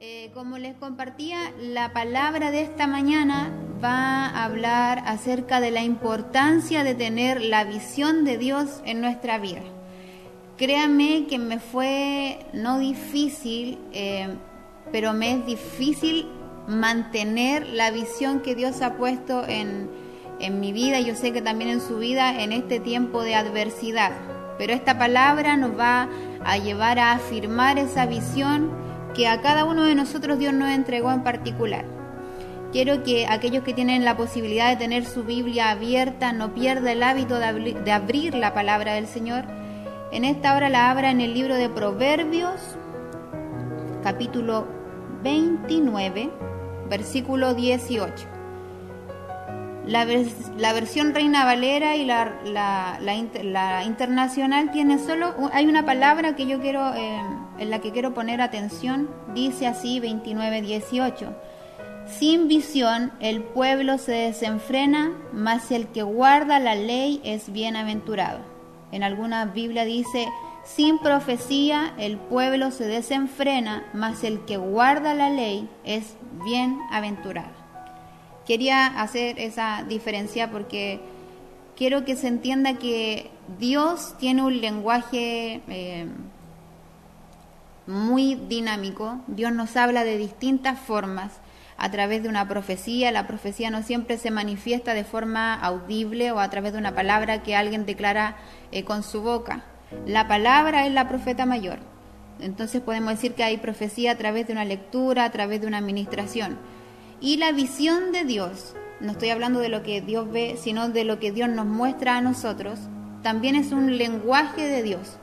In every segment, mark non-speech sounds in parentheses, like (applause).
Eh, como les compartía, la palabra de esta mañana va a hablar acerca de la importancia de tener la visión de Dios en nuestra vida. Créanme que me fue no difícil, eh, pero me es difícil mantener la visión que Dios ha puesto en, en mi vida, yo sé que también en su vida, en este tiempo de adversidad. Pero esta palabra nos va a llevar a afirmar esa visión que a cada uno de nosotros Dios nos entregó en particular. Quiero que aquellos que tienen la posibilidad de tener su Biblia abierta no pierda el hábito de, abrir la palabra del Señor. En esta hora la abra en el libro de Proverbios, capítulo 29, versículo 18. La, versión Reina Valera y la, la, internacional tiene solo, hay una palabra que yo quiero, eh, en la que quiero poner atención, dice así 29-18. Sin visión el pueblo se desenfrena, mas el que guarda la ley es bienaventurado. En alguna Biblia dice, sin profecía el pueblo se desenfrena, mas el que guarda la ley es bienaventurado. Quería hacer esa diferencia porque quiero que se entienda que Dios tiene un lenguaje eh, muy dinámico. Dios nos habla de distintas formas a través de una profecía. La profecía no siempre se manifiesta de forma audible o a través de una palabra que alguien declara eh, con su boca. La palabra es la profeta mayor. Entonces podemos decir que hay profecía a través de una lectura, a través de una administración. Y la visión de Dios, no estoy hablando de lo que Dios ve, sino de lo que Dios nos muestra a nosotros, también es un lenguaje de Dios.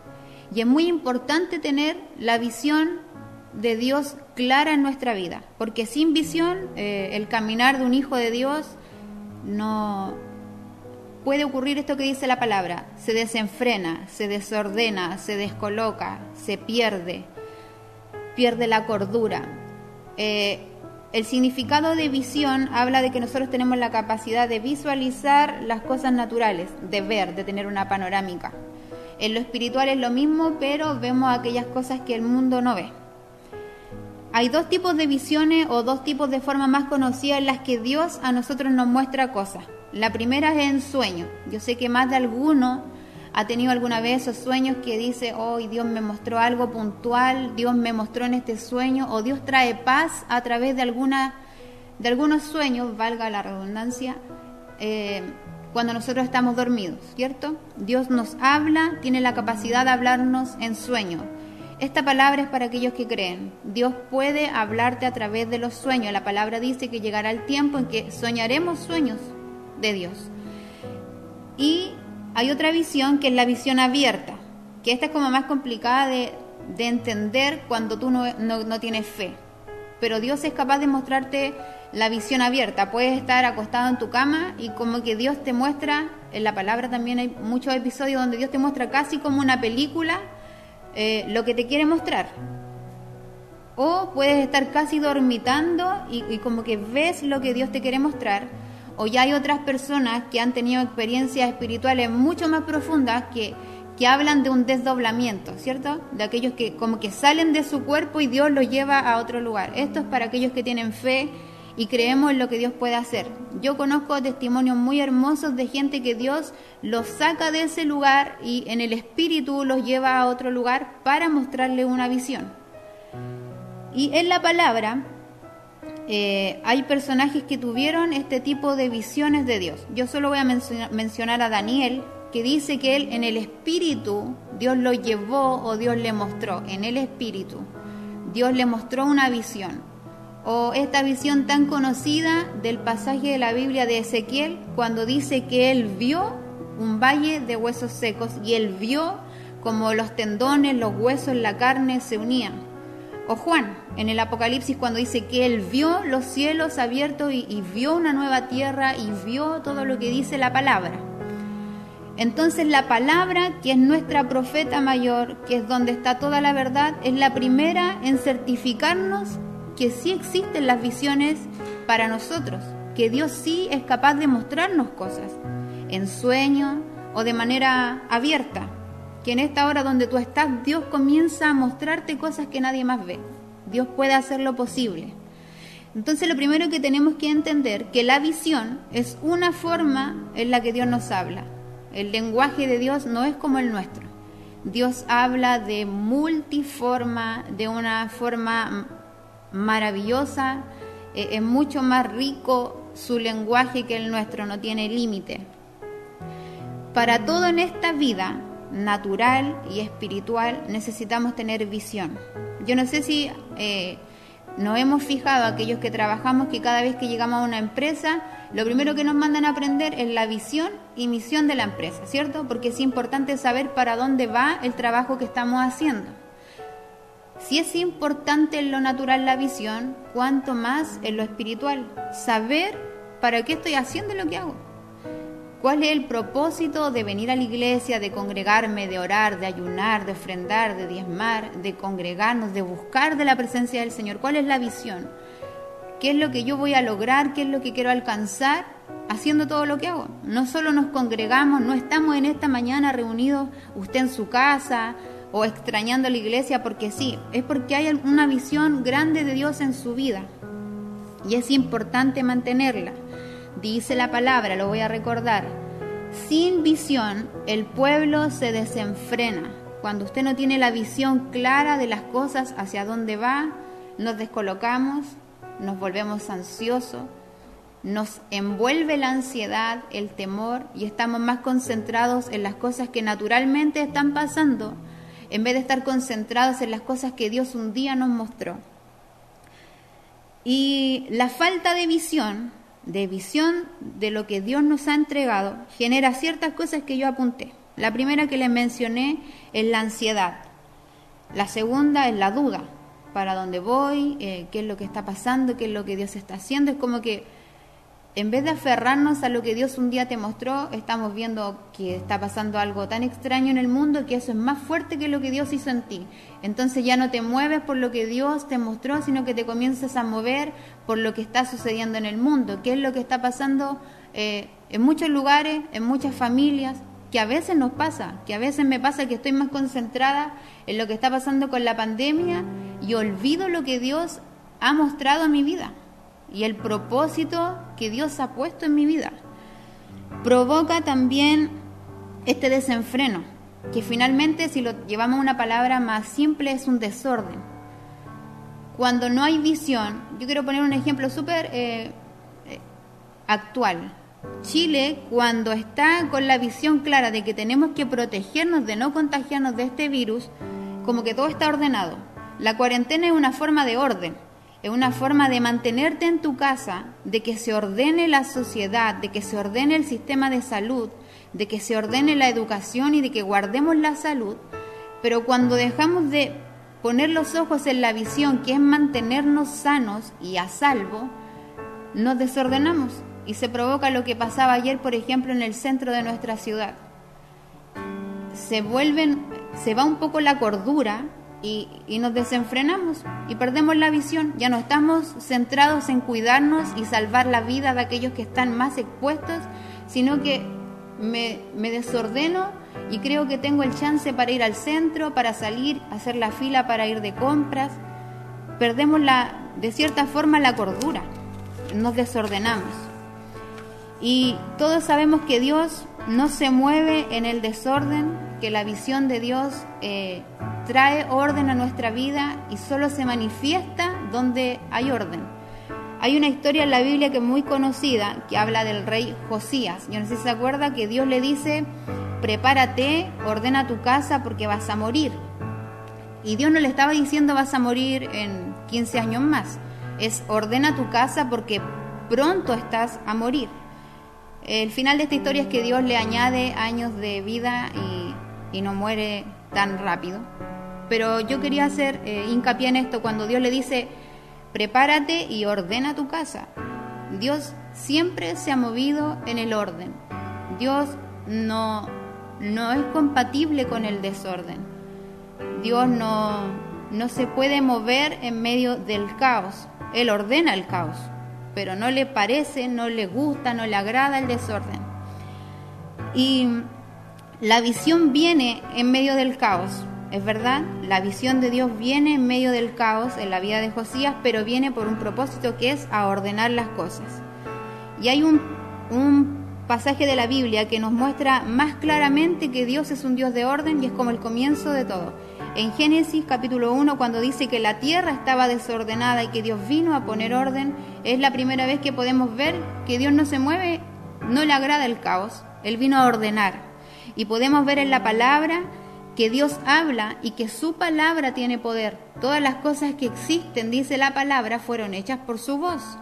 Y es muy importante tener la visión de Dios clara en nuestra vida, porque sin visión eh, el caminar de un hijo de Dios no puede ocurrir esto que dice la palabra, se desenfrena, se desordena, se descoloca, se pierde, pierde la cordura. Eh, el significado de visión habla de que nosotros tenemos la capacidad de visualizar las cosas naturales, de ver, de tener una panorámica. En lo espiritual es lo mismo, pero vemos aquellas cosas que el mundo no ve. Hay dos tipos de visiones o dos tipos de formas más conocidas en las que Dios a nosotros nos muestra cosas. La primera es en sueño. Yo sé que más de alguno ha tenido alguna vez esos sueños que dice, hoy Dios me mostró algo puntual, Dios me mostró en este sueño, o Dios trae paz a través de, alguna, de algunos sueños, valga la redundancia, eh, cuando nosotros estamos dormidos, ¿cierto? Dios nos habla, tiene la capacidad de hablarnos en sueño. Esta palabra es para aquellos que creen. Dios puede hablarte a través de los sueños. La palabra dice que llegará el tiempo en que soñaremos sueños de Dios. Y hay otra visión que es la visión abierta, que esta es como más complicada de, entender cuando tú no, no, tienes fe. Pero Dios es capaz de mostrarte la visión abierta. Puedes estar acostado en tu cama y como que Dios te muestra, en la palabra también hay muchos episodios donde Dios te muestra casi como una película eh, lo que te quiere mostrar. O puedes estar casi dormitando y, como que ves lo que Dios te quiere mostrar o ya hay otras personas que han tenido experiencias espirituales mucho más profundas que, que hablan de un desdoblamiento, ¿cierto? De aquellos que como que salen de su cuerpo y Dios los lleva a otro lugar. Esto es para aquellos que tienen fe y creemos en lo que Dios puede hacer. Yo conozco testimonios muy hermosos de gente que Dios los saca de ese lugar y en el espíritu los lleva a otro lugar para mostrarle una visión. Y en la palabra eh, hay personajes que tuvieron este tipo de visiones de Dios. Yo solo voy a mencionar a Daniel, que dice que él en el espíritu, Dios lo llevó o Dios le mostró, en el espíritu, Dios le mostró una visión. O esta visión tan conocida del pasaje de la Biblia de Ezequiel, cuando dice que él vio un valle de huesos secos y él vio como los tendones, los huesos, la carne se unían. O Juan, en el Apocalipsis, cuando dice que él vio los cielos abiertos y, vio una nueva tierra y vio todo lo que dice la palabra. Entonces la palabra, que es nuestra profeta mayor, que es donde está toda la verdad, es la primera en certificarnos que sí existen las visiones para nosotros, que Dios sí es capaz de mostrarnos cosas, en sueño o de manera abierta que en esta hora donde tú estás, Dios comienza a mostrarte cosas que nadie más ve. Dios puede hacer lo posible. Entonces lo primero que tenemos que entender que la visión es una forma en la que Dios nos habla. El lenguaje de Dios no es como el nuestro. Dios habla de multiforma, de una forma maravillosa, eh, es mucho más rico su lenguaje que el nuestro, no tiene límite. Para todo en esta vida, natural y espiritual, necesitamos tener visión. Yo no sé si eh, nos hemos fijado aquellos que trabajamos que cada vez que llegamos a una empresa, lo primero que nos mandan a aprender es la visión y misión de la empresa, ¿cierto? Porque es importante saber para dónde va el trabajo que estamos haciendo. Si es importante en lo natural la visión, cuanto más en lo espiritual, saber para qué estoy haciendo lo que hago. ¿Cuál es el propósito de venir a la iglesia, de congregarme, de orar, de ayunar, de ofrendar, de diezmar, de congregarnos, de buscar de la presencia del Señor? ¿Cuál es la visión? ¿Qué es lo que yo voy a lograr? ¿Qué es lo que quiero alcanzar haciendo todo lo que hago? No solo nos congregamos, no estamos en esta mañana reunidos usted en su casa o extrañando la iglesia porque sí, es porque hay una visión grande de Dios en su vida y es importante mantenerla. Dice la palabra, lo voy a recordar. Sin visión el pueblo se desenfrena. Cuando usted no tiene la visión clara de las cosas hacia dónde va, nos descolocamos, nos volvemos ansiosos, nos envuelve la ansiedad, el temor y estamos más concentrados en las cosas que naturalmente están pasando en vez de estar concentrados en las cosas que Dios un día nos mostró. Y la falta de visión de visión de lo que Dios nos ha entregado genera ciertas cosas que yo apunté. La primera que les mencioné es la ansiedad. La segunda es la duda. ¿Para dónde voy? Eh, ¿Qué es lo que está pasando? ¿Qué es lo que Dios está haciendo? Es como que en vez de aferrarnos a lo que Dios un día te mostró, estamos viendo que está pasando algo tan extraño en el mundo que eso es más fuerte que lo que Dios hizo en ti. Entonces ya no te mueves por lo que Dios te mostró, sino que te comienzas a mover por lo que está sucediendo en el mundo, qué es lo que está pasando eh, en muchos lugares, en muchas familias, que a veces nos pasa, que a veces me pasa que estoy más concentrada en lo que está pasando con la pandemia y olvido lo que Dios ha mostrado en mi vida y el propósito que Dios ha puesto en mi vida. Provoca también este desenfreno, que finalmente si lo llevamos a una palabra más simple es un desorden. Cuando no hay visión, yo quiero poner un ejemplo súper eh, eh, actual. Chile, cuando está con la visión clara de que tenemos que protegernos de no contagiarnos de este virus, como que todo está ordenado. La cuarentena es una forma de orden es una forma de mantenerte en tu casa, de que se ordene la sociedad, de que se ordene el sistema de salud, de que se ordene la educación y de que guardemos la salud, pero cuando dejamos de poner los ojos en la visión, que es mantenernos sanos y a salvo, nos desordenamos y se provoca lo que pasaba ayer, por ejemplo, en el centro de nuestra ciudad. Se vuelven, se va un poco la cordura y, nos desenfrenamos y perdemos la visión. Ya no estamos centrados en cuidarnos y salvar la vida de aquellos que están más expuestos, sino que me, me desordeno y creo que tengo el chance para ir al centro, para salir, hacer la fila para ir de compras. Perdemos la, de cierta forma la cordura, nos desordenamos. Y todos sabemos que Dios no se mueve en el desorden, que la visión de Dios eh, trae orden a nuestra vida y solo se manifiesta donde hay orden. Hay una historia en la Biblia que es muy conocida que habla del rey Josías. Yo no sé si se acuerda que Dios le dice, prepárate, ordena tu casa porque vas a morir. Y Dios no le estaba diciendo vas a morir en 15 años más. Es ordena tu casa porque pronto estás a morir. El final de esta historia es que Dios le añade años de vida y, no muere tan rápido. Pero yo quería hacer eh, hincapié en esto cuando Dios le dice, prepárate y ordena tu casa. Dios siempre se ha movido en el orden. Dios no, no es compatible con el desorden. Dios no, no se puede mover en medio del caos. Él ordena el caos pero no le parece, no le gusta, no le agrada el desorden. Y la visión viene en medio del caos. es verdad, la visión de Dios viene en medio del caos en la vida de Josías, pero viene por un propósito que es a ordenar las cosas. Y hay un, un pasaje de la Biblia que nos muestra más claramente que Dios es un Dios de orden y es como el comienzo de todo. En Génesis capítulo 1, cuando dice que la tierra estaba desordenada y que Dios vino a poner orden, es la primera vez que podemos ver que Dios no se mueve, no le agrada el caos, Él vino a ordenar. Y podemos ver en la palabra que Dios habla y que su palabra tiene poder. Todas las cosas que existen, dice la palabra, fueron hechas por su voz.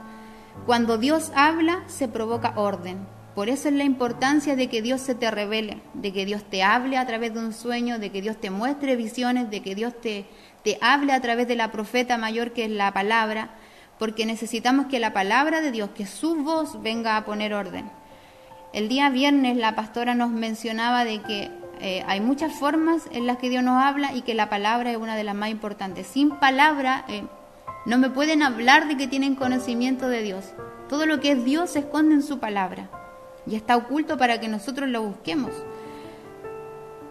Cuando Dios habla, se provoca orden. Por eso es la importancia de que Dios se te revele, de que Dios te hable a través de un sueño, de que Dios te muestre visiones, de que Dios te, te hable a través de la profeta mayor que es la palabra, porque necesitamos que la palabra de Dios, que su voz venga a poner orden. El día viernes la pastora nos mencionaba de que eh, hay muchas formas en las que Dios nos habla y que la palabra es una de las más importantes. Sin palabra eh, no me pueden hablar de que tienen conocimiento de Dios. Todo lo que es Dios se esconde en su palabra y está oculto para que nosotros lo busquemos.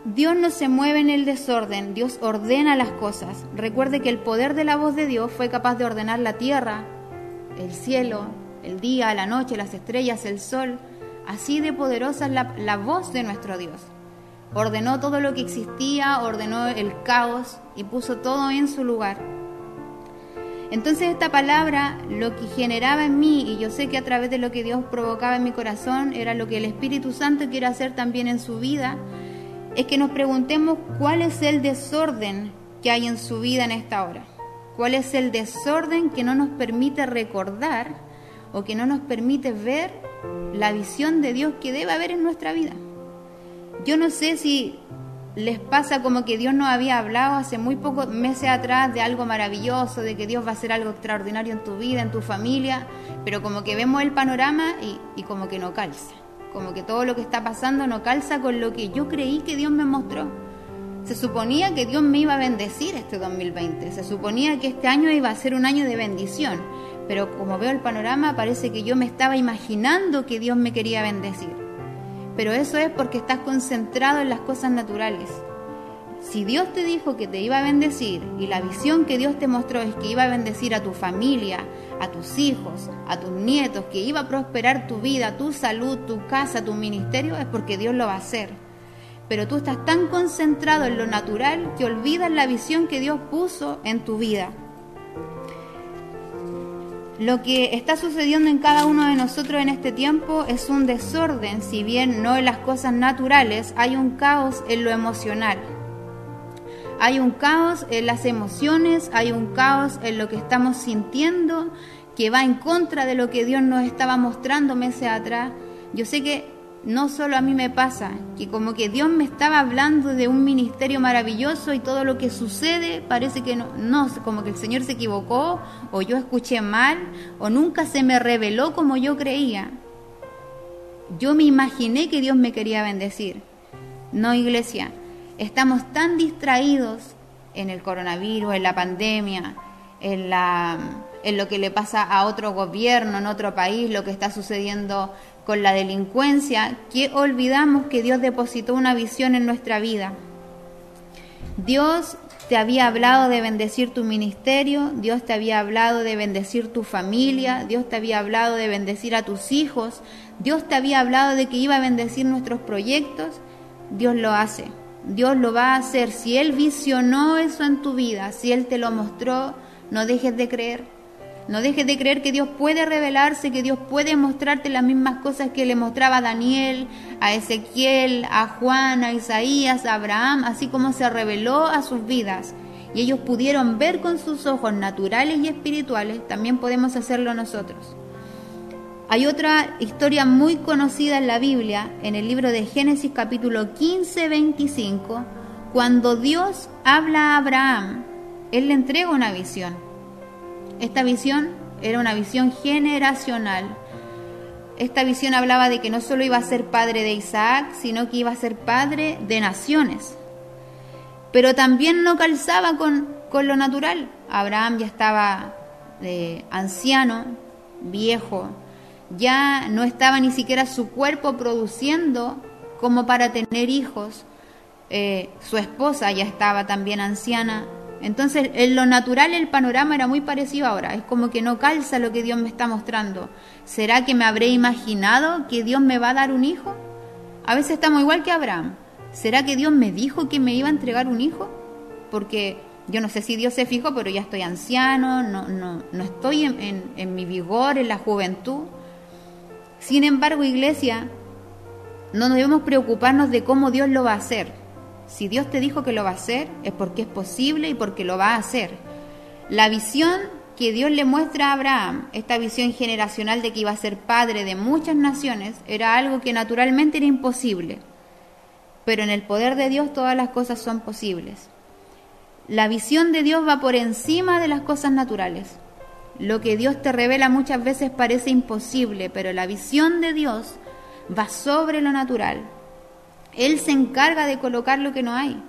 Dios no se mueve en el desorden, Dios ordena las cosas. Recuerde que el poder de la voz de Dios fue capaz de ordenar la tierra, el cielo, el día, la noche, las estrellas, el sol. Así de poderosa es la, la voz de nuestro Dios. Ordenó todo lo que existía, ordenó el caos y puso todo en su lugar. Entonces esta palabra lo que generaba en mí, y yo sé que a través de lo que Dios provocaba en mi corazón, era lo que el Espíritu Santo quiere hacer también en su vida, es que nos preguntemos cuál es el desorden que hay en su vida en esta hora. ¿Cuál es el desorden que no nos permite recordar o que no nos permite ver la visión de Dios que debe haber en nuestra vida? Yo no sé si les pasa como que Dios nos había hablado hace muy pocos meses atrás de algo maravilloso, de que Dios va a hacer algo extraordinario en tu vida, en tu familia, pero como que vemos el panorama y, y como que no calza, como que todo lo que está pasando no calza con lo que yo creí que Dios me mostró. Se suponía que Dios me iba a bendecir este 2020, se suponía que este año iba a ser un año de bendición, pero como veo el panorama parece que yo me estaba imaginando que Dios me quería bendecir pero eso es porque estás concentrado en las cosas naturales. Si Dios te dijo que te iba a bendecir y la visión que Dios te mostró es que iba a bendecir a tu familia, a tus hijos, a tus nietos, que iba a prosperar tu vida, tu salud, tu casa, tu ministerio, es porque Dios lo va a hacer. Pero tú estás tan concentrado en lo natural que olvidas la visión que Dios puso en tu vida. Lo que está sucediendo en cada uno de nosotros en este tiempo es un desorden, si bien no en las cosas naturales, hay un caos en lo emocional. Hay un caos en las emociones, hay un caos en lo que estamos sintiendo que va en contra de lo que Dios nos estaba mostrando meses atrás. Yo sé que no solo a mí me pasa, que como que Dios me estaba hablando de un ministerio maravilloso y todo lo que sucede parece que no, no, como que el Señor se equivocó o yo escuché mal o nunca se me reveló como yo creía. Yo me imaginé que Dios me quería bendecir. No, iglesia, estamos tan distraídos en el coronavirus, en la pandemia, en la en lo que le pasa a otro gobierno, en otro país, lo que está sucediendo con la delincuencia, que olvidamos que Dios depositó una visión en nuestra vida. Dios te había hablado de bendecir tu ministerio, Dios te había hablado de bendecir tu familia, Dios te había hablado de bendecir a tus hijos, Dios te había hablado de que iba a bendecir nuestros proyectos, Dios lo hace, Dios lo va a hacer. Si Él visionó eso en tu vida, si Él te lo mostró, no dejes de creer. No dejes de creer que Dios puede revelarse, que Dios puede mostrarte las mismas cosas que le mostraba a Daniel, a Ezequiel, a Juan, a Isaías, a Abraham, así como se reveló a sus vidas. Y ellos pudieron ver con sus ojos naturales y espirituales, también podemos hacerlo nosotros. Hay otra historia muy conocida en la Biblia, en el libro de Génesis capítulo 15, 25, cuando Dios habla a Abraham, Él le entrega una visión esta visión era una visión generacional. Esta visión hablaba de que no solo iba a ser padre de Isaac, sino que iba a ser padre de naciones. Pero también no calzaba con, lo natural. Abraham ya estaba eh, anciano, viejo, ya no estaba ni siquiera su cuerpo produciendo como para tener hijos. eh, su esposa ya estaba también anciana. Entonces, en lo natural el panorama era muy parecido ahora. Es como que no calza lo que Dios me está mostrando. ¿Será que me habré imaginado que Dios me va a dar un hijo? A veces estamos igual que Abraham. ¿Será que Dios me dijo que me iba a entregar un hijo? Porque yo no sé si Dios se fijó, pero ya estoy anciano, no, no, no estoy en, en mi vigor, en la juventud. Sin embargo, iglesia, no debemos preocuparnos de cómo Dios lo va a hacer si Dios te dijo que lo va a hacer, es porque es posible y porque lo va a hacer. La visión que Dios le muestra a Abraham, esta visión generacional de que iba a ser padre de muchas naciones, era algo que naturalmente era imposible. Pero en el poder de Dios todas las cosas son posibles. La visión de Dios va por encima de las cosas naturales. Lo que Dios te revela muchas veces parece imposible, pero la visión de Dios va sobre lo natural, él se encarga de colocar lo que no hay.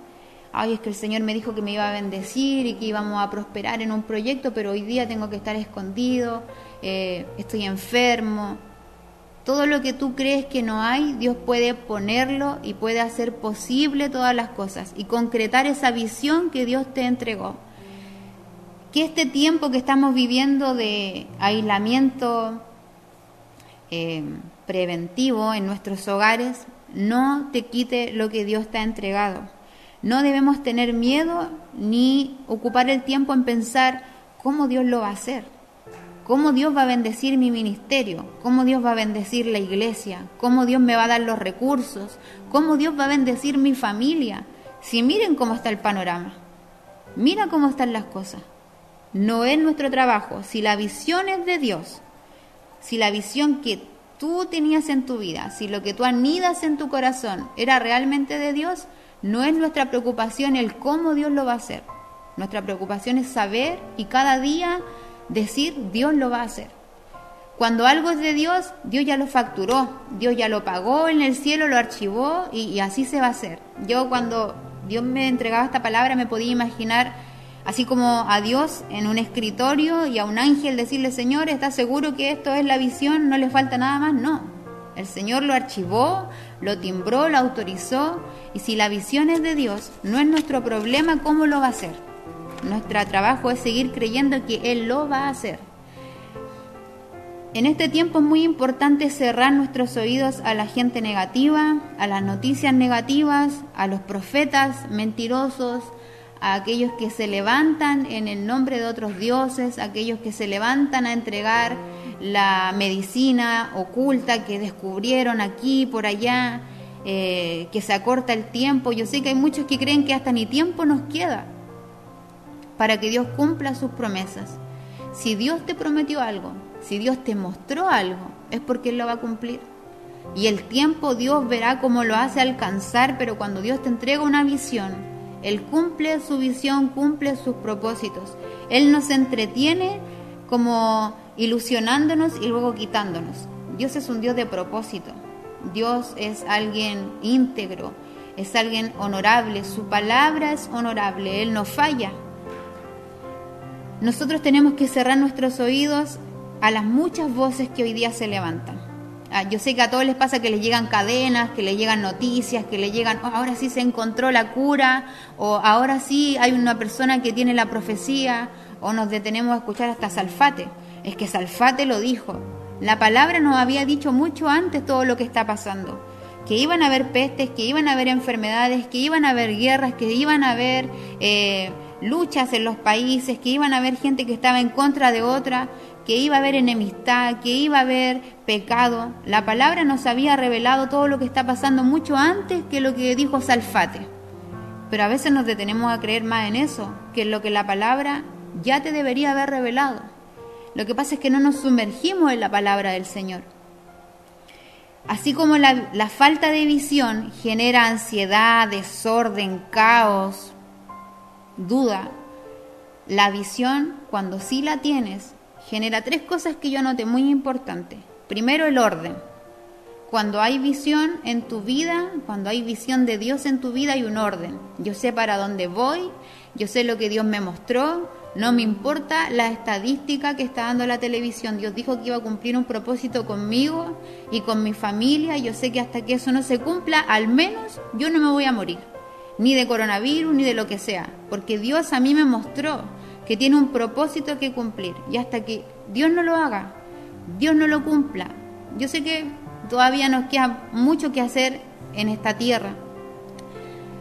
Ay, es que el Señor me dijo que me iba a bendecir y que íbamos a prosperar en un proyecto, pero hoy día tengo que estar escondido, eh, estoy enfermo. Todo lo que tú crees que no hay, Dios puede ponerlo y puede hacer posible todas las cosas y concretar esa visión que Dios te entregó. Que este tiempo que estamos viviendo de aislamiento eh, preventivo en nuestros hogares no te quite lo que Dios te ha entregado. No debemos tener miedo ni ocupar el tiempo en pensar cómo Dios lo va a hacer, cómo Dios va a bendecir mi ministerio, cómo Dios va a bendecir la iglesia, cómo Dios me va a dar los recursos, cómo Dios va a bendecir mi familia. Si miren cómo está el panorama, mira cómo están las cosas. No es nuestro trabajo. Si la visión es de Dios, si la visión que tú tenías en tu vida, si lo que tú anidas en tu corazón era realmente de Dios, no es nuestra preocupación el cómo Dios lo va a hacer. Nuestra preocupación es saber y cada día decir Dios lo va a hacer. Cuando algo es de Dios, Dios ya lo facturó, Dios ya lo pagó en el cielo, lo archivó y, así se va a hacer. Yo cuando Dios me entregaba esta palabra me podía imaginar Así como a Dios en un escritorio y a un ángel decirle, Señor, ¿estás seguro que esto es la visión? ¿No le falta nada más? No. El Señor lo archivó, lo timbró, lo autorizó. Y si la visión es de Dios, no es nuestro problema cómo lo va a hacer. Nuestro trabajo es seguir creyendo que Él lo va a hacer. En este tiempo es muy importante cerrar nuestros oídos a la gente negativa, a las noticias negativas, a los profetas mentirosos, a aquellos que se levantan en el nombre de otros dioses, aquellos que se levantan a entregar la medicina oculta que descubrieron aquí, por allá, eh, que se acorta el tiempo. Yo sé que hay muchos que creen que hasta ni tiempo nos queda para que Dios cumpla sus promesas. Si Dios te prometió algo, si Dios te mostró algo, es porque Él lo va a cumplir. Y el tiempo Dios verá cómo lo hace alcanzar, pero cuando Dios te entrega una visión, él cumple su visión, cumple sus propósitos. Él nos entretiene como ilusionándonos y luego quitándonos. Dios es un Dios de propósito. Dios es alguien íntegro, es alguien honorable. Su palabra es honorable. Él no falla. Nosotros tenemos que cerrar nuestros oídos a las muchas voces que hoy día se levantan. Ah, yo sé que a todos les pasa que les llegan cadenas, que les llegan noticias, que les llegan, oh, ahora sí se encontró la cura, o ahora sí hay una persona que tiene la profecía, o nos detenemos a escuchar hasta Salfate. Es que Salfate lo dijo. La palabra nos había dicho mucho antes todo lo que está pasando. Que iban a haber pestes, que iban a haber enfermedades, que iban a haber guerras, que iban a haber eh, luchas en los países, que iban a haber gente que estaba en contra de otra que iba a haber enemistad, que iba a haber pecado. La palabra nos había revelado todo lo que está pasando mucho antes que lo que dijo Salfate. Pero a veces nos detenemos a creer más en eso, que en lo que la palabra ya te debería haber revelado. Lo que pasa es que no nos sumergimos en la palabra del Señor. Así como la, la falta de visión genera ansiedad, desorden, caos, duda, la visión, cuando sí la tienes, genera tres cosas que yo noté muy importantes. Primero, el orden. Cuando hay visión en tu vida, cuando hay visión de Dios en tu vida, hay un orden. Yo sé para dónde voy, yo sé lo que Dios me mostró, no me importa la estadística que está dando la televisión. Dios dijo que iba a cumplir un propósito conmigo y con mi familia. Yo sé que hasta que eso no se cumpla, al menos yo no me voy a morir. ni de coronavirus, ni de lo que sea, porque Dios a mí me mostró que tiene un propósito que cumplir y hasta que Dios no lo haga, Dios no lo cumpla. Yo sé que todavía nos queda mucho que hacer en esta tierra.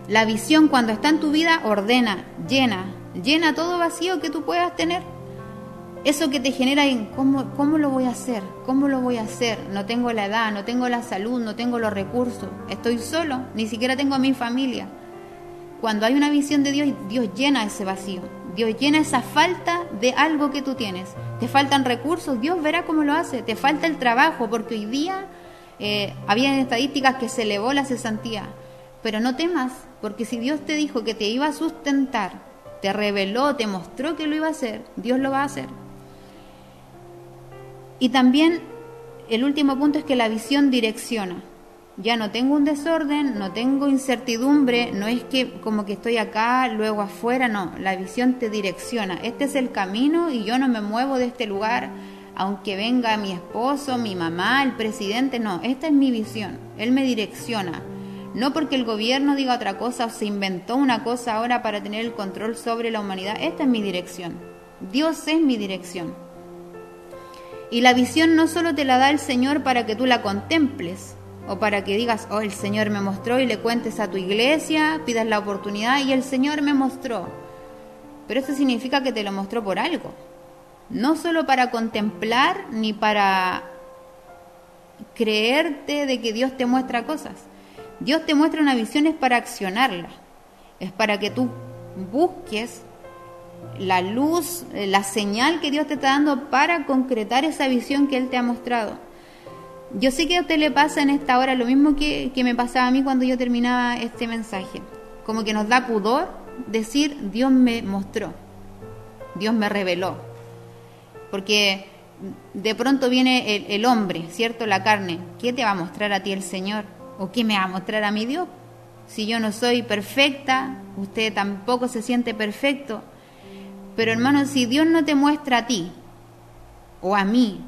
La visión cuando está en tu vida ordena, llena, llena todo vacío que tú puedas tener. Eso que te genera en ¿cómo, cómo lo voy a hacer, cómo lo voy a hacer. No tengo la edad, no tengo la salud, no tengo los recursos, estoy solo, ni siquiera tengo a mi familia. Cuando hay una visión de Dios, Dios llena ese vacío. Dios llena esa falta de algo que tú tienes. Te faltan recursos, Dios verá cómo lo hace. Te falta el trabajo, porque hoy día eh, había estadísticas que se elevó la cesantía. Pero no temas, porque si Dios te dijo que te iba a sustentar, te reveló, te mostró que lo iba a hacer, Dios lo va a hacer. Y también el último punto es que la visión direcciona. Ya no tengo un desorden, no tengo incertidumbre, no es que como que estoy acá, luego afuera, no, la visión te direcciona. Este es el camino y yo no me muevo de este lugar, aunque venga mi esposo, mi mamá, el presidente, no, esta es mi visión, él me direcciona. No porque el gobierno diga otra cosa o se inventó una cosa ahora para tener el control sobre la humanidad, esta es mi dirección. Dios es mi dirección. Y la visión no solo te la da el Señor para que tú la contemples o para que digas, oh, el Señor me mostró y le cuentes a tu iglesia, pidas la oportunidad y el Señor me mostró. Pero eso significa que te lo mostró por algo. No solo para contemplar ni para creerte de que Dios te muestra cosas. Dios te muestra una visión es para accionarla. Es para que tú busques la luz, eh, la señal que Dios te está dando para concretar esa visión que Él te ha mostrado. Yo sé que a usted le pasa en esta hora lo mismo que, que me pasaba a mí cuando yo terminaba este mensaje. Como que nos da pudor decir Dios me mostró, Dios me reveló. Porque de pronto viene el, el, hombre, ¿cierto? La carne. ¿Qué te va a mostrar a ti el Señor? ¿O qué me va a mostrar a mi Dios? Si yo no soy perfecta, usted tampoco se siente perfecto. Pero hermano, si Dios no te muestra a ti o a mí,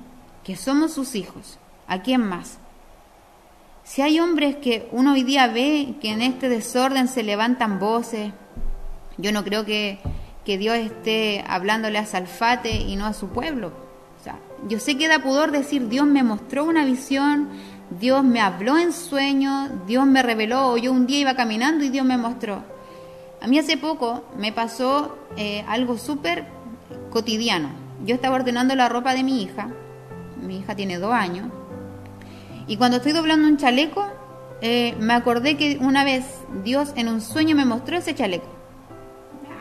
que somos sus hijos, ¿a quién más? Si hay hombres que uno hoy día ve que en este desorden se levantan voces, yo no creo que, que Dios esté hablándole a Salfate y no a su pueblo. O sea, yo sé que da pudor decir Dios me mostró una visión, Dios me habló en sueño, Dios me reveló, o yo un día iba caminando y Dios me mostró. A mí hace poco me pasó eh, algo súper cotidiano. Yo estaba ordenando la ropa de mi hija, mi hija tiene dos años, y cuando estoy doblando un chaleco, eh, me acordé que una vez Dios en un sueño me mostró ese chaleco,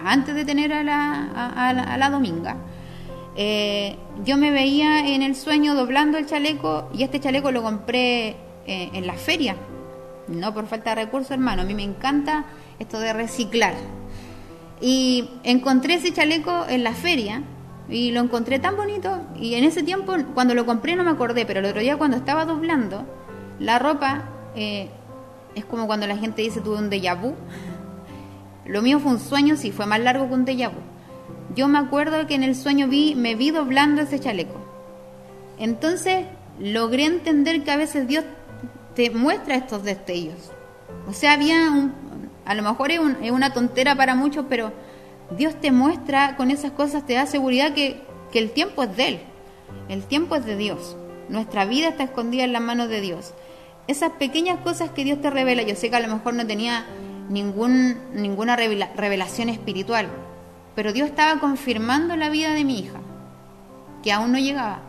antes de tener a la, a, la, dominga. Eh, yo me veía en el sueño doblando el chaleco y este chaleco lo compré en la feria, no por falta de recursos, hermano. A mí me encanta esto de reciclar. Y encontré ese chaleco en la feria y lo encontré tan bonito y en ese tiempo cuando lo compré no me acordé, pero el otro día cuando estaba doblando la ropa eh, es como cuando la gente dice tuve un déjà vu. Lo mío fue un sueño, sí, fue más largo que un déjà vu. Yo me acuerdo que en el sueño vi, me vi doblando ese chaleco. Entonces logré entender que a veces Dios te muestra estos destellos. O sea, había un, a lo mejor es, una tontera para muchos, pero Dios te muestra con esas cosas, te da seguridad que, que el tiempo es de Él, el tiempo es de Dios, nuestra vida está escondida en las manos de Dios. Esas pequeñas cosas que Dios te revela, yo sé que a lo mejor no tenía ningún, ninguna revelación espiritual, pero Dios estaba confirmando la vida de mi hija, que aún no llegaba.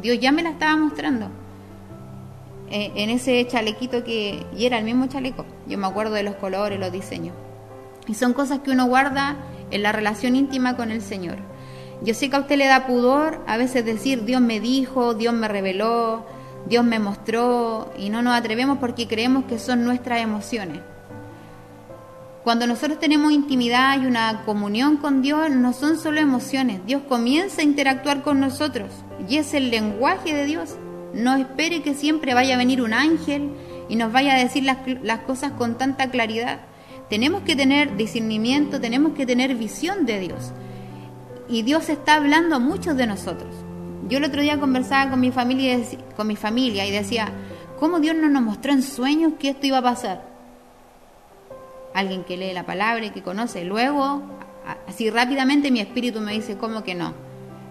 Dios ya me la estaba mostrando. Eh, en ese chalequito que, y era el mismo chaleco, yo me acuerdo de los colores, los diseños. Y son cosas que uno guarda en la relación íntima con el Señor. Yo sé que a usted le da pudor a veces decir Dios me dijo, Dios me reveló, Dios me mostró, y no nos atrevemos porque creemos que son nuestras emociones. Cuando nosotros tenemos intimidad y una comunión con Dios, no son solo emociones, Dios comienza a interactuar con nosotros y es el lenguaje de Dios. No espere que siempre vaya a venir un ángel y nos vaya a decir las, las cosas con tanta claridad. Tenemos que tener discernimiento, tenemos que tener visión de Dios. Y Dios está hablando a muchos de nosotros. Yo el otro día conversaba con mi familia, con mi familia y decía, ¿cómo Dios no nos mostró en sueños que esto iba a pasar? alguien que lee la palabra y que conoce. Luego, así rápidamente mi espíritu me dice, ¿cómo que no?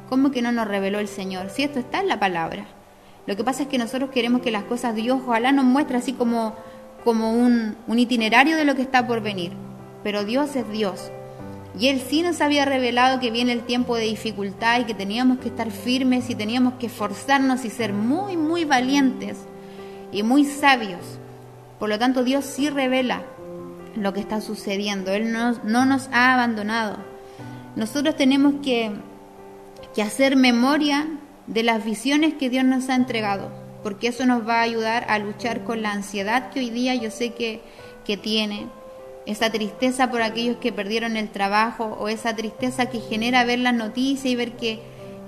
¿Cómo que no nos reveló el Señor? Si esto está en la palabra. Lo que pasa es que nosotros queremos que las cosas Dios ojalá nos muestre así como, como un, un itinerario de lo que está por venir. Pero Dios es Dios. Y Él sí nos había revelado que viene el tiempo de dificultad y que teníamos que estar firmes y teníamos que esforzarnos y ser muy, muy valientes y muy sabios. Por lo tanto, Dios sí revela lo que está sucediendo. Él no, no nos ha abandonado. Nosotros tenemos que, que hacer memoria de las visiones que Dios nos ha entregado, porque eso nos va a ayudar a luchar con la ansiedad que hoy día yo sé que, que tiene, esa tristeza por aquellos que perdieron el trabajo o esa tristeza que genera ver las noticias y ver que,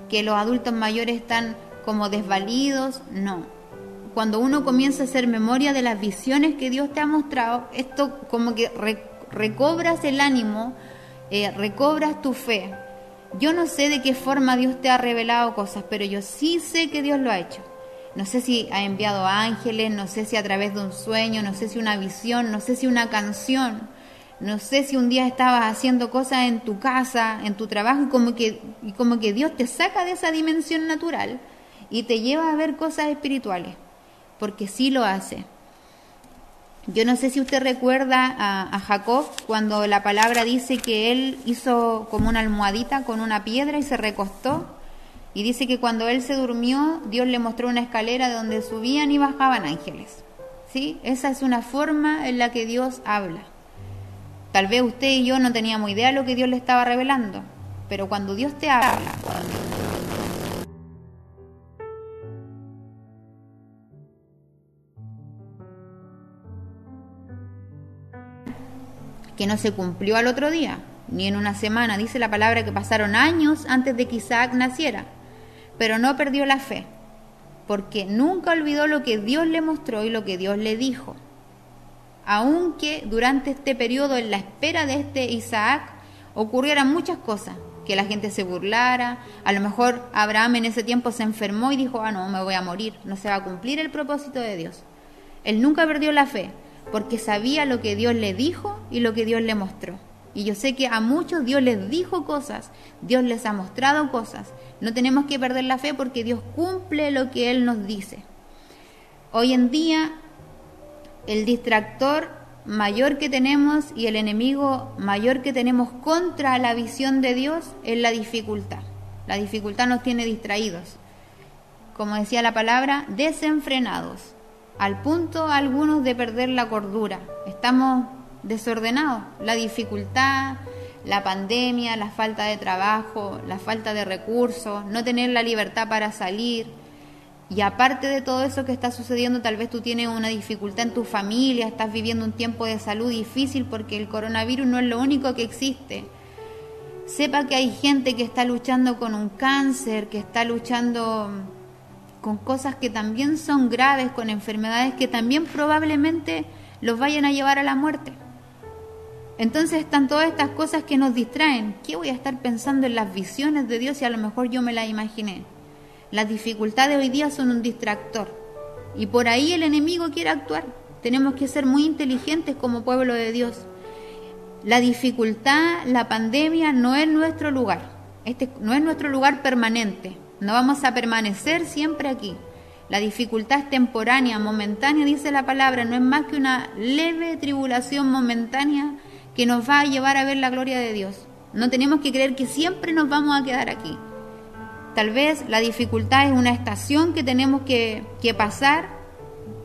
que los adultos mayores están como desvalidos, no. Cuando uno comienza a hacer memoria de las visiones que Dios te ha mostrado, esto como que recobras el ánimo, eh, recobras tu fe, yo no sé de qué forma Dios te ha revelado cosas, pero yo sí sé que Dios lo ha hecho. No sé si ha enviado ángeles, no sé si a través de un sueño, no sé si una visión, no sé si una canción, no sé si un día estabas haciendo cosas en tu casa, en tu trabajo, y como que, y como que Dios te saca de esa dimensión natural y te lleva a ver cosas espirituales, porque sí lo hace. Yo no sé si usted recuerda a, Jacob cuando la palabra dice que él hizo como una almohadita con una piedra y se recostó. Y dice que cuando él se durmió, Dios le mostró una escalera de donde subían y bajaban ángeles. ¿Sí? Esa es una forma en la que Dios habla. Tal vez usted y yo no teníamos idea de lo que Dios le estaba revelando, pero cuando Dios te habla, que no se cumplió al otro día, ni en una semana. Dice la palabra que pasaron años antes de que Isaac naciera, pero no perdió la fe, porque nunca olvidó lo que Dios le mostró y lo que Dios le dijo. Aunque durante este periodo, en la espera de este Isaac, ocurrieran muchas cosas, que la gente se burlara, a lo mejor Abraham en ese tiempo se enfermó y dijo, ah, no, me voy a morir, no se va a cumplir el propósito de Dios. Él nunca perdió la fe, porque sabía lo que Dios le dijo y lo que Dios le mostró. Y yo sé que a muchos Dios les dijo cosas, Dios les ha mostrado cosas. No tenemos que perder la fe porque Dios cumple lo que Él nos dice. Hoy en día, el distractor mayor que tenemos y el enemigo mayor que tenemos contra la visión de Dios es la dificultad. La dificultad nos tiene distraídos. Como decía la palabra, desenfrenados al punto algunos de perder la cordura. Estamos desordenados. La dificultad, la pandemia, la falta de trabajo, la falta de recursos, no tener la libertad para salir. Y aparte de todo eso que está sucediendo, tal vez tú tienes una dificultad en tu familia, estás viviendo un tiempo de salud difícil porque el coronavirus no es lo único que existe. Sepa que hay gente que está luchando con un cáncer, que está luchando con cosas que también son graves, con enfermedades que también probablemente los vayan a llevar a la muerte. Entonces están todas estas cosas que nos distraen. ¿Qué voy a estar pensando en las visiones de Dios si a lo mejor yo me las imaginé? Las dificultades hoy día son un distractor y por ahí el enemigo quiere actuar. Tenemos que ser muy inteligentes como pueblo de Dios. La dificultad, la pandemia no es nuestro lugar. Este no es nuestro lugar permanente. No vamos a permanecer siempre aquí. La dificultad es temporánea, momentánea, dice la palabra, no es más que una leve tribulación momentánea que nos va a llevar a ver la gloria de Dios. No tenemos que creer que siempre nos vamos a quedar aquí. Tal vez la dificultad es una estación que tenemos que, que pasar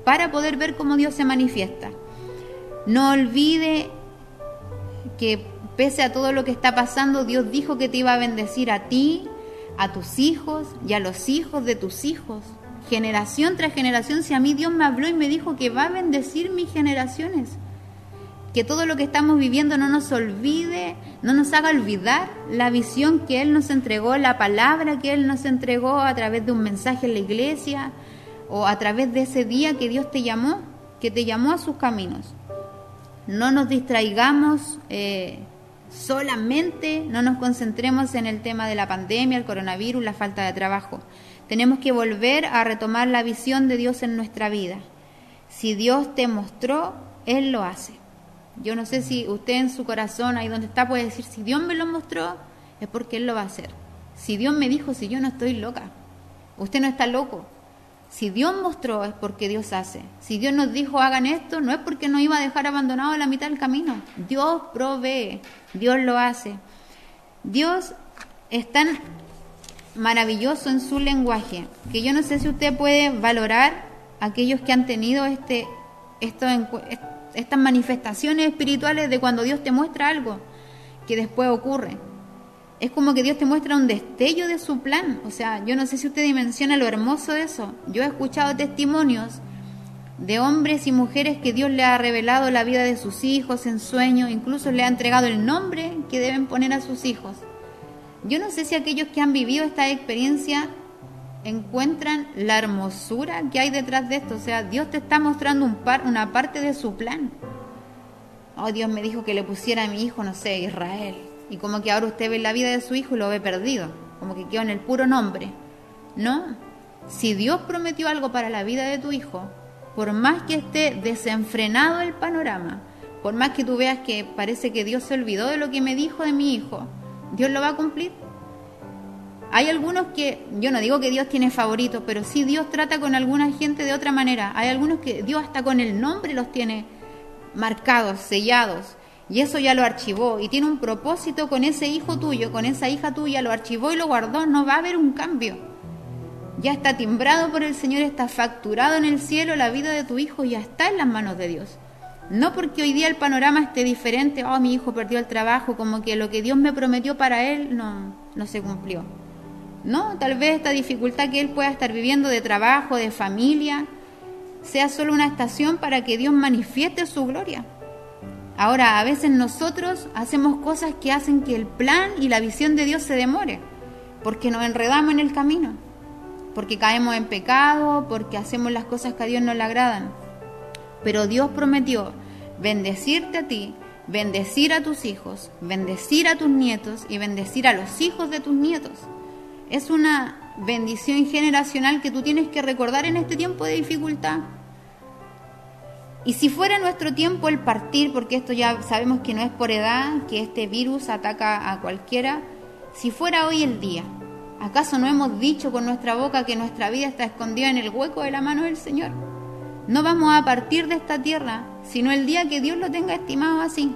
para poder ver cómo Dios se manifiesta. No olvide que pese a todo lo que está pasando, Dios dijo que te iba a bendecir a ti, a tus hijos y a los hijos de tus hijos. Generación tras generación, si a mí Dios me habló y me dijo que va a bendecir mis generaciones. Que todo lo que estamos viviendo no nos olvide, no nos haga olvidar la visión que Él nos entregó, la palabra que Él nos entregó a través de un mensaje en la iglesia o a través de ese día que Dios te llamó, que te llamó a sus caminos. No nos distraigamos eh, solamente no nos concentremos en el tema de la pandemia, el coronavirus, la falta de trabajo. Tenemos que volver a retomar la visión de Dios en nuestra vida. Si Dios te mostró, Él lo hace. Yo no sé si usted en su corazón, ahí donde está, puede decir, si Dios me lo mostró, es porque Él lo va a hacer. Si Dios me dijo, si yo no estoy loca, usted no está loco. Si Dios mostró, es porque Dios hace. Si Dios nos dijo, hagan esto, no es porque nos iba a dejar abandonado a la mitad del camino. Dios provee, Dios lo hace. Dios es tan maravilloso en su lenguaje que yo no sé si usted puede valorar aquellos que han tenido este, estas manifestaciones espirituales de cuando Dios te muestra algo que después ocurre. Es como que Dios te muestra un destello de su plan. O sea, yo no sé si usted dimensiona lo hermoso de eso. Yo he escuchado testimonios de hombres y mujeres que Dios le ha revelado la vida de sus hijos en sueños, incluso le ha entregado el nombre que deben poner a sus hijos. Yo no sé si aquellos que han vivido esta experiencia encuentran la hermosura que hay detrás de esto. O sea, Dios te está mostrando un par, una parte de su plan. Oh, Dios me dijo que le pusiera a mi hijo, no sé, Israel. Y como que ahora usted ve la vida de su hijo y lo ve perdido. Como que quedó en el puro nombre. No. Si Dios prometió algo para la vida de tu hijo, por más que esté desenfrenado el panorama, por más que tú veas que parece que Dios se olvidó de lo que me dijo de mi hijo, Dios lo va a cumplir. Hay algunos que, yo no digo que Dios tiene favoritos, pero sí Dios trata con alguna gente de otra manera. Hay algunos que Dios hasta con el nombre los tiene marcados, sellados, y eso ya lo archivó y tiene un propósito con ese hijo tuyo, con esa hija tuya, lo archivó y lo guardó, no va a haber un cambio. Ya está timbrado por el Señor, está facturado en el cielo, la vida de tu hijo ya está en las manos de Dios. No porque hoy día el panorama esté diferente, oh, mi hijo perdió el trabajo, como que lo que Dios me prometió para él no, no se cumplió. No, tal vez esta dificultad que él pueda estar viviendo de trabajo, de familia, sea solo una estación para que Dios manifieste su gloria. Ahora, a veces nosotros hacemos cosas que hacen que el plan y la visión de Dios se demore, porque nos enredamos en el camino, porque caemos en pecado, porque hacemos las cosas que a Dios no le agradan. Pero Dios prometió bendecirte a ti, bendecir a tus hijos, bendecir a tus nietos y bendecir a los hijos de tus nietos. Es una bendición generacional que tú tienes que recordar en este tiempo de dificultad. Y si fuera nuestro tiempo el partir, porque esto ya sabemos que no es por edad, que este virus ataca a cualquiera, si fuera hoy el día, ¿acaso no hemos dicho con nuestra boca que nuestra vida está escondida en el hueco de la mano del Señor? No vamos a partir de esta tierra, sino el día que Dios lo tenga estimado así.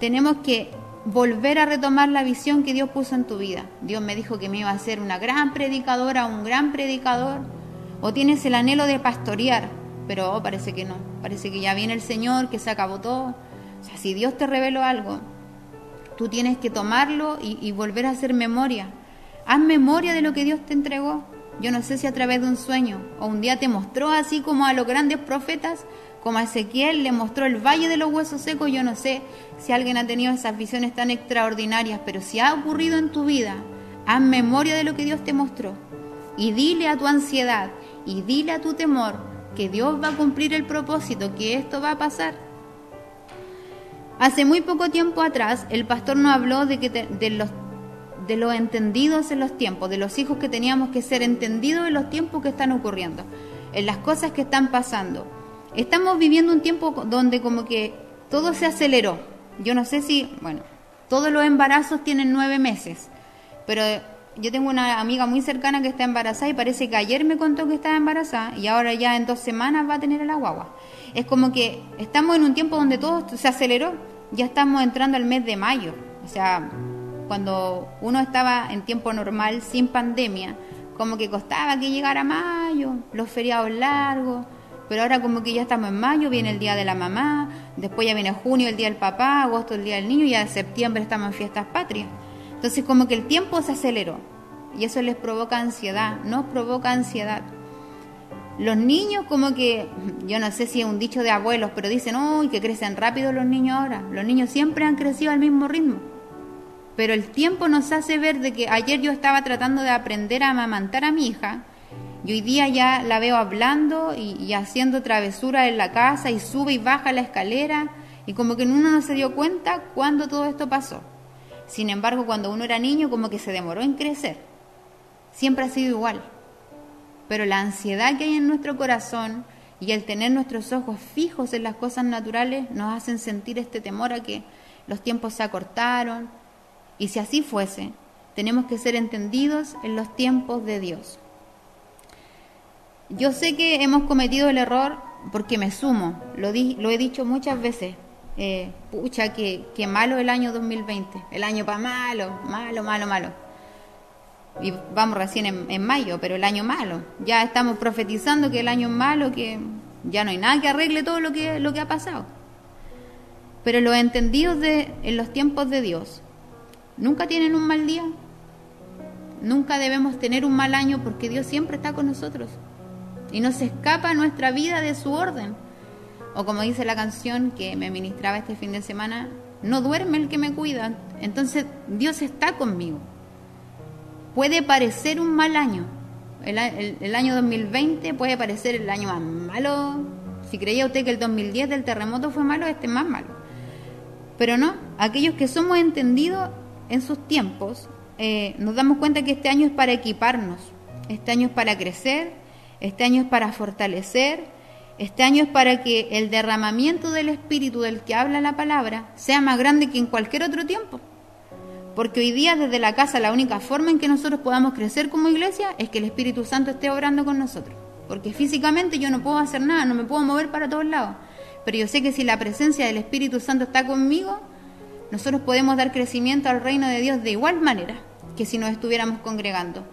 Tenemos que volver a retomar la visión que Dios puso en tu vida. Dios me dijo que me iba a ser una gran predicadora, un gran predicador. O tienes el anhelo de pastorear, pero oh, parece que no. Parece que ya viene el Señor, que se acabó todo. O sea, si Dios te reveló algo, tú tienes que tomarlo y, y volver a hacer memoria. Haz memoria de lo que Dios te entregó. Yo no sé si a través de un sueño o un día te mostró así como a los grandes profetas, como a Ezequiel le mostró el valle de los huesos secos. Yo no sé si alguien ha tenido esas visiones tan extraordinarias, pero si ha ocurrido en tu vida, haz memoria de lo que Dios te mostró y dile a tu ansiedad y dile a tu temor que Dios va a cumplir el propósito, que esto va a pasar. Hace muy poco tiempo atrás el pastor nos habló de que de los de los entendidos en los tiempos, de los hijos que teníamos que ser entendidos en los tiempos que están ocurriendo, en las cosas que están pasando. Estamos viviendo un tiempo donde como que todo se aceleró. Yo no sé si, bueno, todos los embarazos tienen nueve meses, pero yo tengo una amiga muy cercana que está embarazada y parece que ayer me contó que estaba embarazada y ahora ya en dos semanas va a tener la guagua. Es como que estamos en un tiempo donde todo se aceleró. Ya estamos entrando al mes de mayo. O sea, cuando uno estaba en tiempo normal, sin pandemia, como que costaba que llegara mayo, los feriados largos, pero ahora como que ya estamos en mayo, viene el día de la mamá, después ya viene junio, el día del papá, agosto, el día del niño, y ya en septiembre estamos en fiestas patrias. Entonces como que el tiempo se aceleró y eso les provoca ansiedad, nos provoca ansiedad. Los niños como que, yo no sé si es un dicho de abuelos, pero dicen, uy, que crecen rápido los niños ahora. Los niños siempre han crecido al mismo ritmo. Pero el tiempo nos hace ver de que ayer yo estaba tratando de aprender a amamantar a mi hija y hoy día ya la veo hablando y, haciendo travesura en la casa y sube y baja la escalera y como que uno no se dio cuenta cuando todo esto pasó. Sin embargo, cuando uno era niño como que se demoró en crecer. Siempre ha sido igual. Pero la ansiedad que hay en nuestro corazón y el tener nuestros ojos fijos en las cosas naturales nos hacen sentir este temor a que los tiempos se acortaron. Y si así fuese, tenemos que ser entendidos en los tiempos de Dios. Yo sé que hemos cometido el error porque me sumo, lo, lo he dicho muchas veces. Eh, pucha, que, malo el año 2020, el año para malo, malo, malo, malo. Y vamos recién en, en, mayo, pero el año malo. Ya estamos profetizando que el año malo, que ya no hay nada que arregle todo lo que, lo que ha pasado. Pero los entendidos de, en los tiempos de Dios nunca tienen un mal día, nunca debemos tener un mal año porque Dios siempre está con nosotros y no se escapa nuestra vida de su orden. O como dice la canción que me ministraba este fin de semana, no duerme el que me cuida. Entonces Dios está conmigo. Puede parecer un mal año. El, año 2020 puede parecer el año más malo. Si creía usted que el 2010 del terremoto fue malo, este es más malo. Pero no, aquellos que somos entendidos en sus tiempos, eh, nos damos cuenta que este año es para equiparnos, este año es para crecer, este año es para fortalecer, este año es para que el derramamiento del Espíritu del que habla la palabra sea más grande que en cualquier otro tiempo. Porque hoy día desde la casa la única forma en que nosotros podamos crecer como iglesia es que el Espíritu Santo esté obrando con nosotros. Porque físicamente yo no puedo hacer nada, no me puedo mover para todos lados. Pero yo sé que si la presencia del Espíritu Santo está conmigo, nosotros podemos dar crecimiento al reino de Dios de igual manera que si nos estuviéramos congregando.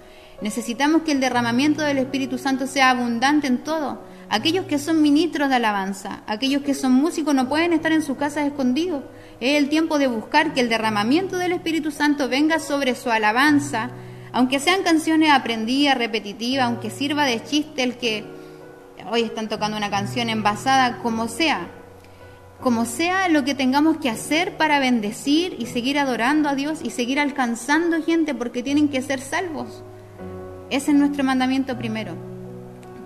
Necesitamos que el derramamiento del Espíritu Santo sea abundante en todo. Aquellos que son ministros de alabanza, aquellos que son músicos no pueden estar en sus casas escondidos. Es el tiempo de buscar que el derramamiento del Espíritu Santo venga sobre su alabanza, aunque sean canciones aprendidas, repetitivas, aunque sirva de chiste el que hoy están tocando una canción envasada, como sea. Como sea lo que tengamos que hacer para bendecir y seguir adorando a Dios y seguir alcanzando gente porque tienen que ser salvos. Ese es nuestro mandamiento primero.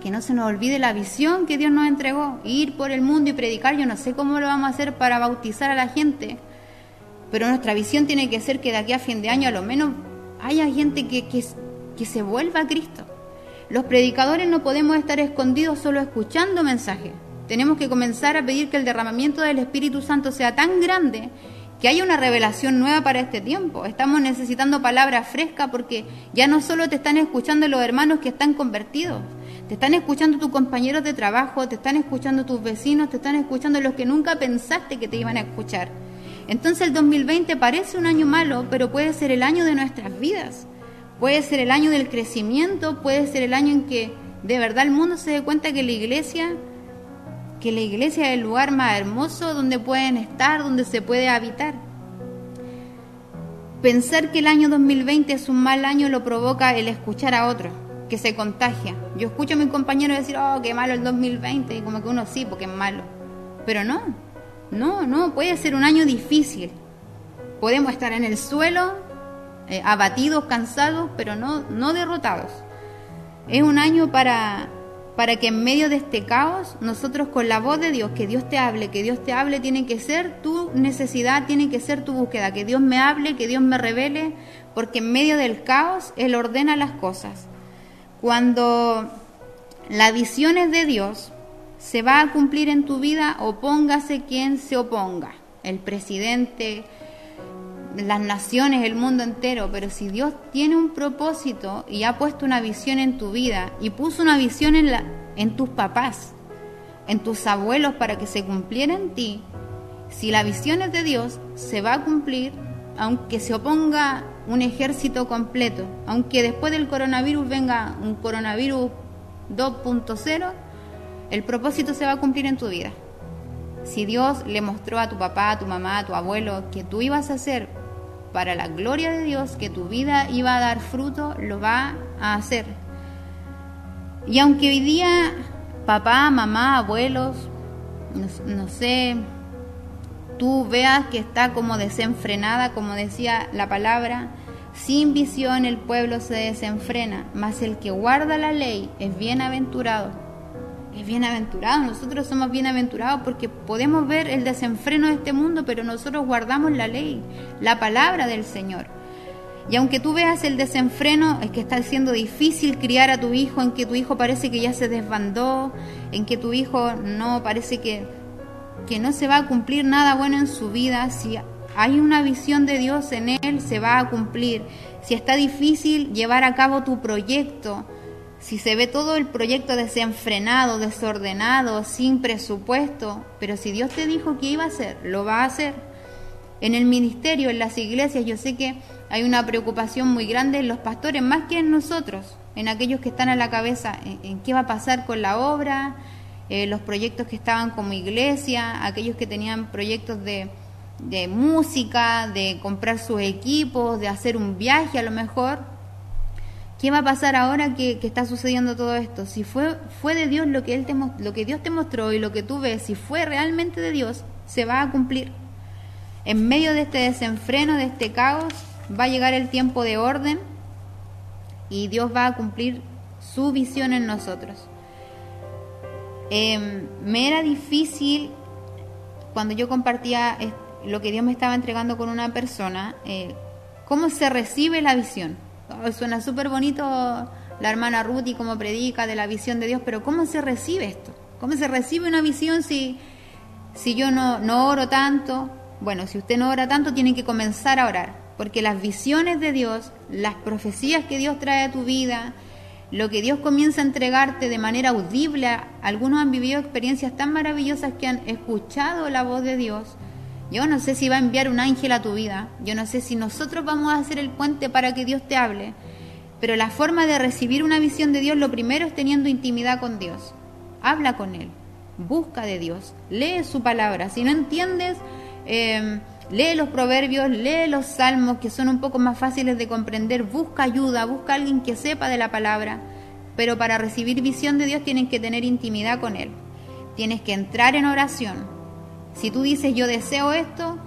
Que no se nos olvide la visión que Dios nos entregó. Ir por el mundo y predicar. Yo no sé cómo lo vamos a hacer para bautizar a la gente. Pero nuestra visión tiene que ser que de aquí a fin de año a lo menos haya gente que, que, que se vuelva a Cristo. Los predicadores no podemos estar escondidos solo escuchando mensajes. Tenemos que comenzar a pedir que el derramamiento del Espíritu Santo sea tan grande que haya una revelación nueva para este tiempo. Estamos necesitando palabras frescas porque ya no solo te están escuchando los hermanos que están convertidos, te están escuchando tus compañeros de trabajo, te están escuchando tus vecinos, te están escuchando los que nunca pensaste que te iban a escuchar. Entonces el 2020 parece un año malo, pero puede ser el año de nuestras vidas. Puede ser el año del crecimiento, puede ser el año en que de verdad el mundo se dé cuenta que la iglesia que la iglesia es el lugar más hermoso donde pueden estar, donde se puede habitar. Pensar que el año 2020 es un mal año lo provoca el escuchar a otros, que se contagia. Yo escucho a mis compañeros decir, oh, qué malo el 2020, y como que uno sí, porque es malo. Pero no, no, no, puede ser un año difícil. Podemos estar en el suelo, eh, abatidos, cansados, pero no, no derrotados. Es un año para para que en medio de este caos nosotros con la voz de Dios, que Dios te hable, que Dios te hable, tiene que ser tu necesidad, tiene que ser tu búsqueda, que Dios me hable, que Dios me revele, porque en medio del caos Él ordena las cosas. Cuando la visión es de Dios, se va a cumplir en tu vida, opóngase quien se oponga, el presidente, las naciones, el mundo entero, pero si Dios tiene un propósito y ha puesto una visión en tu vida y puso una visión en, la, en tus papás, en tus abuelos para que se cumpliera en ti, si la visión es de Dios, se va a cumplir aunque se oponga un ejército completo, aunque después del coronavirus venga un coronavirus 2.0, el propósito se va a cumplir en tu vida. Si Dios le mostró a tu papá, a tu mamá, a tu abuelo que tú ibas a hacer para la gloria de Dios, que tu vida iba a dar fruto, lo va a hacer. Y aunque hoy día papá, mamá, abuelos, no, sé, tú veas que está como desenfrenada, como decía la palabra, sin visión el pueblo se desenfrena, mas el que guarda la ley es bienaventurado es bienaventurado. Nosotros somos bienaventurados porque podemos ver el desenfreno de este mundo, pero nosotros guardamos la ley, la palabra del Señor. Y aunque tú veas el desenfreno, es que está siendo difícil criar a tu hijo, en que tu hijo parece que ya se desbandó, en que tu hijo no parece que, que no se va a cumplir nada bueno en su vida, si hay una visión de Dios en él, se va a cumplir. Si está difícil llevar a cabo tu proyecto, si se ve todo el proyecto desenfrenado, desordenado, sin presupuesto, pero si Dios te dijo que iba a hacer, lo va a hacer. En el ministerio, en las iglesias, yo sé que hay una preocupación muy grande en los pastores, más que en nosotros, en aquellos que están a la cabeza, en, qué va a pasar con la obra, eh, los proyectos que estaban como iglesia, aquellos que tenían proyectos de, de música, de comprar sus equipos, de hacer un viaje a lo mejor. ¿Qué va a pasar ahora que, está sucediendo todo esto? Si fue, fue de Dios lo que, él te, lo que Dios te mostró y lo que tú ves, si fue realmente de Dios, se va a cumplir. En medio de este desenfreno, de este caos, va a llegar el tiempo de orden y Dios va a cumplir su visión en nosotros. Em, me era difícil cuando yo compartía lo que Dios me estaba entregando con una persona, eh, cómo se recibe la visión. Suena súper bonito la hermana Ruth y cómo predica de la visión de Dios, pero ¿cómo se recibe esto? ¿Cómo se recibe una visión si, si yo no, no oro tanto? Bueno, si usted no ora tanto, tiene que comenzar a orar, porque las visiones de Dios, las profecías que Dios trae a tu vida, lo que Dios comienza a entregarte de manera audible, algunos han vivido experiencias tan maravillosas que han escuchado la voz de Dios. Yo no sé si va a enviar un ángel a tu vida, yo no sé si nosotros vamos a hacer el puente para que Dios te hable, pero la forma de recibir una visión de Dios, lo primero es teniendo intimidad con Dios. Habla con Él, busca de Dios, lee su palabra. Si no entiendes, Em, lee los proverbios, lee los salmos que son un poco más fáciles de comprender, busca ayuda, busca a alguien que sepa de la palabra, pero para recibir visión de Dios tienes que tener intimidad con Él, tienes que entrar en oración. Si tú dices yo deseo esto,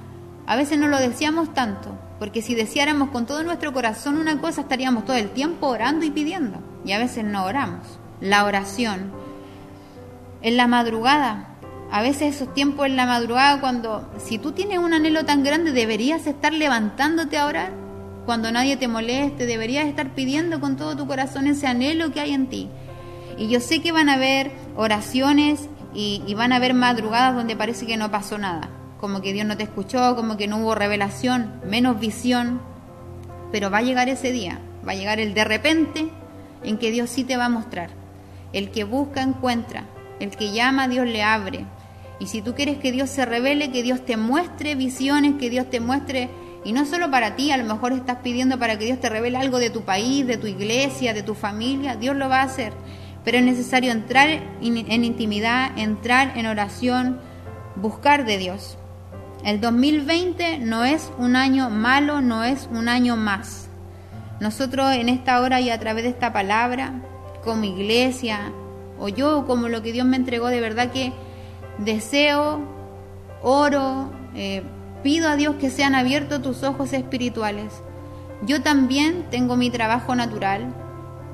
a veces no lo deseamos tanto, porque si deseáramos con todo nuestro corazón una cosa estaríamos todo el tiempo orando y pidiendo, y a veces no oramos. La oración. En la madrugada, a veces esos tiempos en la madrugada, cuando si tú tienes un anhelo tan grande, deberías estar levantándote a orar. Cuando nadie te moleste, deberías estar pidiendo con todo tu corazón ese anhelo que hay en ti. Y yo sé que van a haber oraciones y, van a haber madrugadas donde parece que no pasó nada, como que Dios no te escuchó, como que no hubo revelación, menos visión. Pero va a llegar ese día, va a llegar el de repente en que Dios sí te va a mostrar. El que busca encuentra, el que llama Dios le abre, y si tú quieres que Dios se revele, que Dios te muestre visiones, que Dios te muestre, y no solo para ti, a lo mejor estás pidiendo para que Dios te revele algo de tu país, de tu iglesia, de tu familia, Dios lo va a hacer. Pero es necesario entrar en intimidad, entrar en oración, buscar de Dios. El 2020 no es un año malo, no es un año más. Nosotros en esta hora y a través de esta palabra, como iglesia, o yo como lo que Dios me entregó, de verdad que deseo, oro, eh, pido a Dios que sean abiertos tus ojos espirituales. Yo también tengo mi trabajo natural,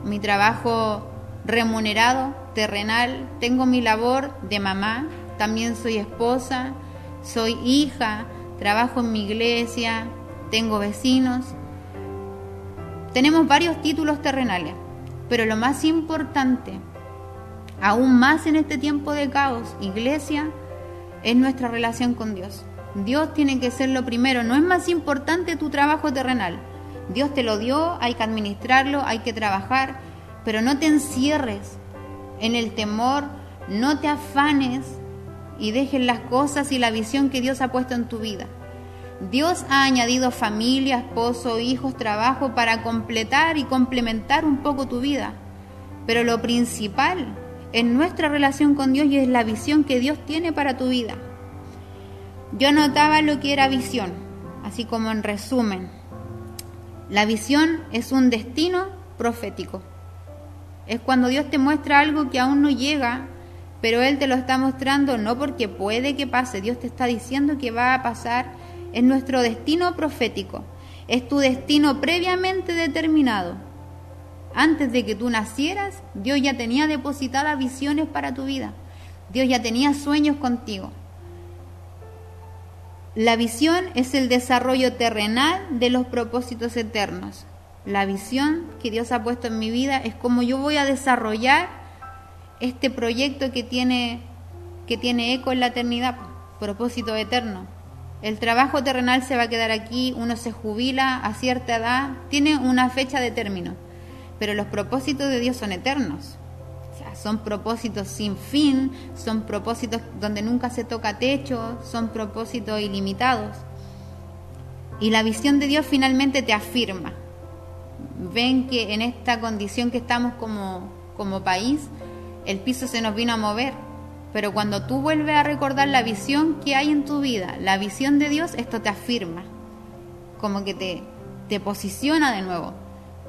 mi trabajo remunerado, terrenal, tengo mi labor de mamá, también soy esposa, soy hija, trabajo en mi iglesia, tengo vecinos. Tenemos varios títulos terrenales, pero lo más importante aún más en este tiempo de caos, iglesia, es nuestra relación con Dios. Dios tiene que ser lo primero, no es más importante tu trabajo terrenal. Dios te lo dio, hay que administrarlo, hay que trabajar, pero no te encierres en el temor, no te afanes y dejes las cosas y la visión que Dios ha puesto en tu vida. Dios ha añadido familia, esposo, hijos, trabajo para completar y complementar un poco tu vida. Pero lo principal en nuestra relación con Dios y es la visión que Dios tiene para tu vida. Yo notaba lo que era visión, así como en resumen. La visión es un destino profético. Es cuando Dios te muestra algo que aún no llega, pero Él te lo está mostrando no porque puede que pase, Dios te está diciendo que va a pasar. Es nuestro destino profético. Es tu destino previamente determinado. Antes de que tú nacieras, Dios ya tenía depositadas visiones para tu vida. Dios ya tenía sueños contigo. La visión es el desarrollo terrenal de los propósitos eternos. La visión que Dios ha puesto en mi vida es cómo yo voy a desarrollar este proyecto que tiene, que tiene eco en la eternidad, propósito eterno. El trabajo terrenal se va a quedar aquí, uno se jubila a cierta edad, tiene una fecha de término, pero los propósitos de Dios son eternos. O sea, son propósitos sin fin, son propósitos donde nunca se toca techo, son propósitos ilimitados. Y la visión de Dios finalmente te afirma. Ven que en esta condición que estamos como, como país, el piso se nos vino a mover pero cuando tú vuelves a recordar la visión que hay en tu vida, la visión de Dios, esto te afirma, como que te, te posiciona de nuevo.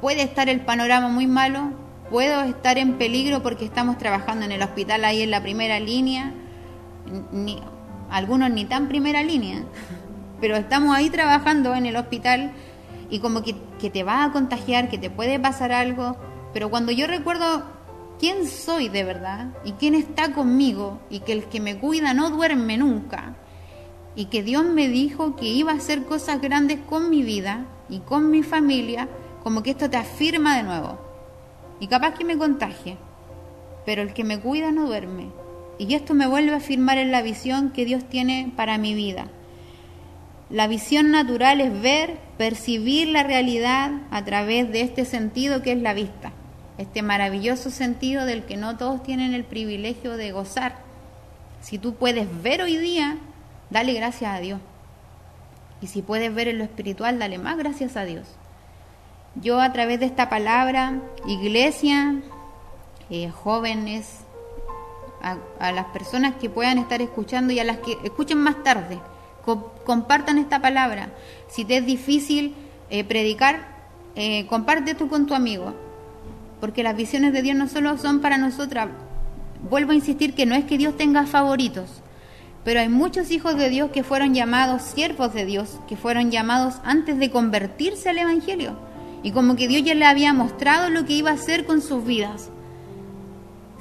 Puede estar el panorama muy malo, puedo estar en peligro porque estamos trabajando en el hospital ahí en la primera línea, algunos ni tan primera línea, (laughs) pero estamos ahí trabajando en el hospital y como que, que te va a contagiar, que te puede pasar algo, pero cuando yo recuerdo quién soy de verdad y quién está conmigo y que el que me cuida no duerme nunca y que Dios me dijo que iba a hacer cosas grandes con mi vida y con mi familia, como que esto te afirma de nuevo. Y capaz que me contagie, pero el que me cuida no duerme. Y esto me vuelve a afirmar en la visión que Dios tiene para mi vida. La visión natural es ver, percibir la realidad a través de este sentido que es la vista este maravilloso sentido del que no todos tienen el privilegio de gozar. Si tú puedes ver hoy día, dale gracias a Dios. Y si puedes ver en lo espiritual, dale más gracias a Dios. Yo a través de esta palabra, iglesia, eh, jóvenes, a, las personas que puedan estar escuchando y a las que escuchen más tarde, compartan esta palabra. Si te es difícil eh, predicar, eh, comparte tú con tu amigo porque las visiones de Dios no solo son para nosotras. Vuelvo a insistir que no es que Dios tenga favoritos, pero hay muchos hijos de Dios que fueron llamados siervos de Dios, que fueron llamados antes de convertirse al Evangelio. Y como que Dios ya le había mostrado lo que iba a hacer con sus vidas.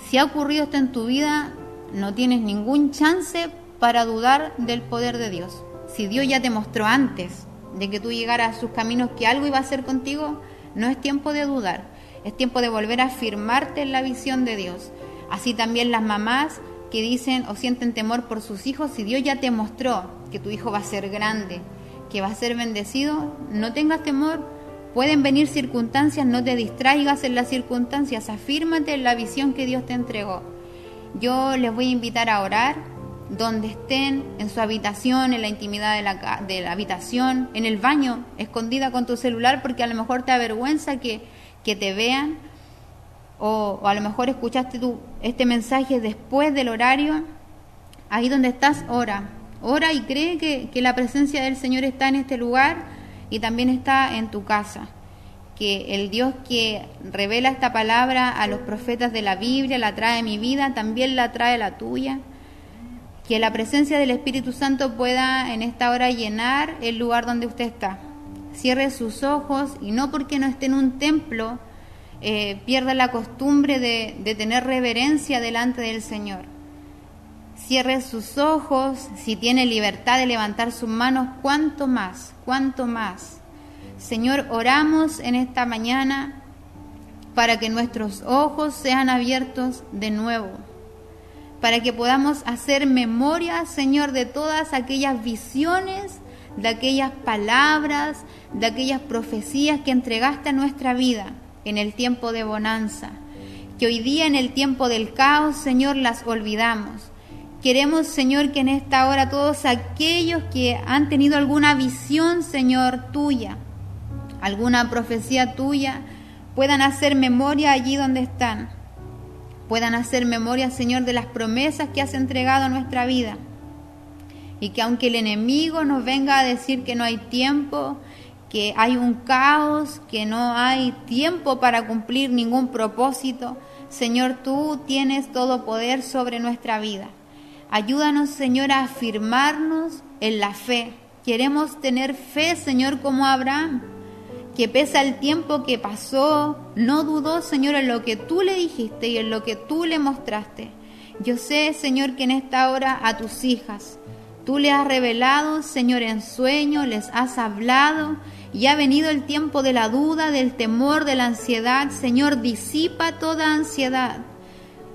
Si ha ocurrido esto en tu vida, no tienes ningún chance para dudar del poder de Dios. Si Dios ya te mostró antes de que tú llegaras a sus caminos que algo iba a hacer contigo, no es tiempo de dudar. Es tiempo de volver a afirmarte en la visión de Dios. Así también las mamás que dicen o sienten temor por sus hijos, si Dios ya te mostró que tu hijo va a ser grande, que va a ser bendecido, no tengas temor. Pueden venir circunstancias, no te distraigas en las circunstancias, afírmate en la visión que Dios te entregó. Yo les voy a invitar a orar donde estén, en su habitación, en la intimidad de la, de la habitación, en el baño, escondida con tu celular, porque a lo mejor te avergüenza que que te vean, o, a lo mejor escuchaste tú este mensaje después del horario, ahí donde estás, ora, ora y cree que, que la presencia del Señor está en este lugar y también está en tu casa que el Dios que revela esta palabra a los profetas de la Biblia, la trae a mi vida, también la trae la tuya. Que la presencia del Espíritu Santo pueda en esta hora llenar el lugar donde usted está cierre sus ojos y no porque no esté en un templo eh, pierda la costumbre de, de tener reverencia delante del Señor. Cierre sus ojos, si tiene libertad de levantar sus manos, cuánto más, cuánto más. Señor, oramos en esta mañana para que nuestros ojos sean abiertos de nuevo, para que podamos hacer memoria, Señor, de todas aquellas visiones de aquellas palabras, de aquellas profecías que entregaste a nuestra vida en el tiempo de bonanza, que hoy día en el tiempo del caos, Señor, las olvidamos. Queremos, Señor, que en esta hora todos aquellos que han tenido alguna visión, Señor, tuya, alguna profecía tuya, puedan hacer memoria allí donde están. Puedan hacer memoria, Señor, de las promesas que has entregado a nuestra vida y que aunque el enemigo nos venga a decir que no hay tiempo, que hay un caos, que no hay tiempo para cumplir ningún propósito, Señor, tú tienes todo poder sobre nuestra vida. Ayúdanos, Señor, a afirmarnos en la fe. Queremos tener fe, Señor, como Abraham, que pese al tiempo que pasó, no dudó, Señor, en lo que tú le dijiste y en lo que tú le mostraste. Yo sé, Señor, que en esta hora a tus hijas, Tú le has revelado, Señor, en sueño, les has hablado y ha venido el tiempo de la duda, del temor, de la ansiedad. Señor, disipa toda ansiedad.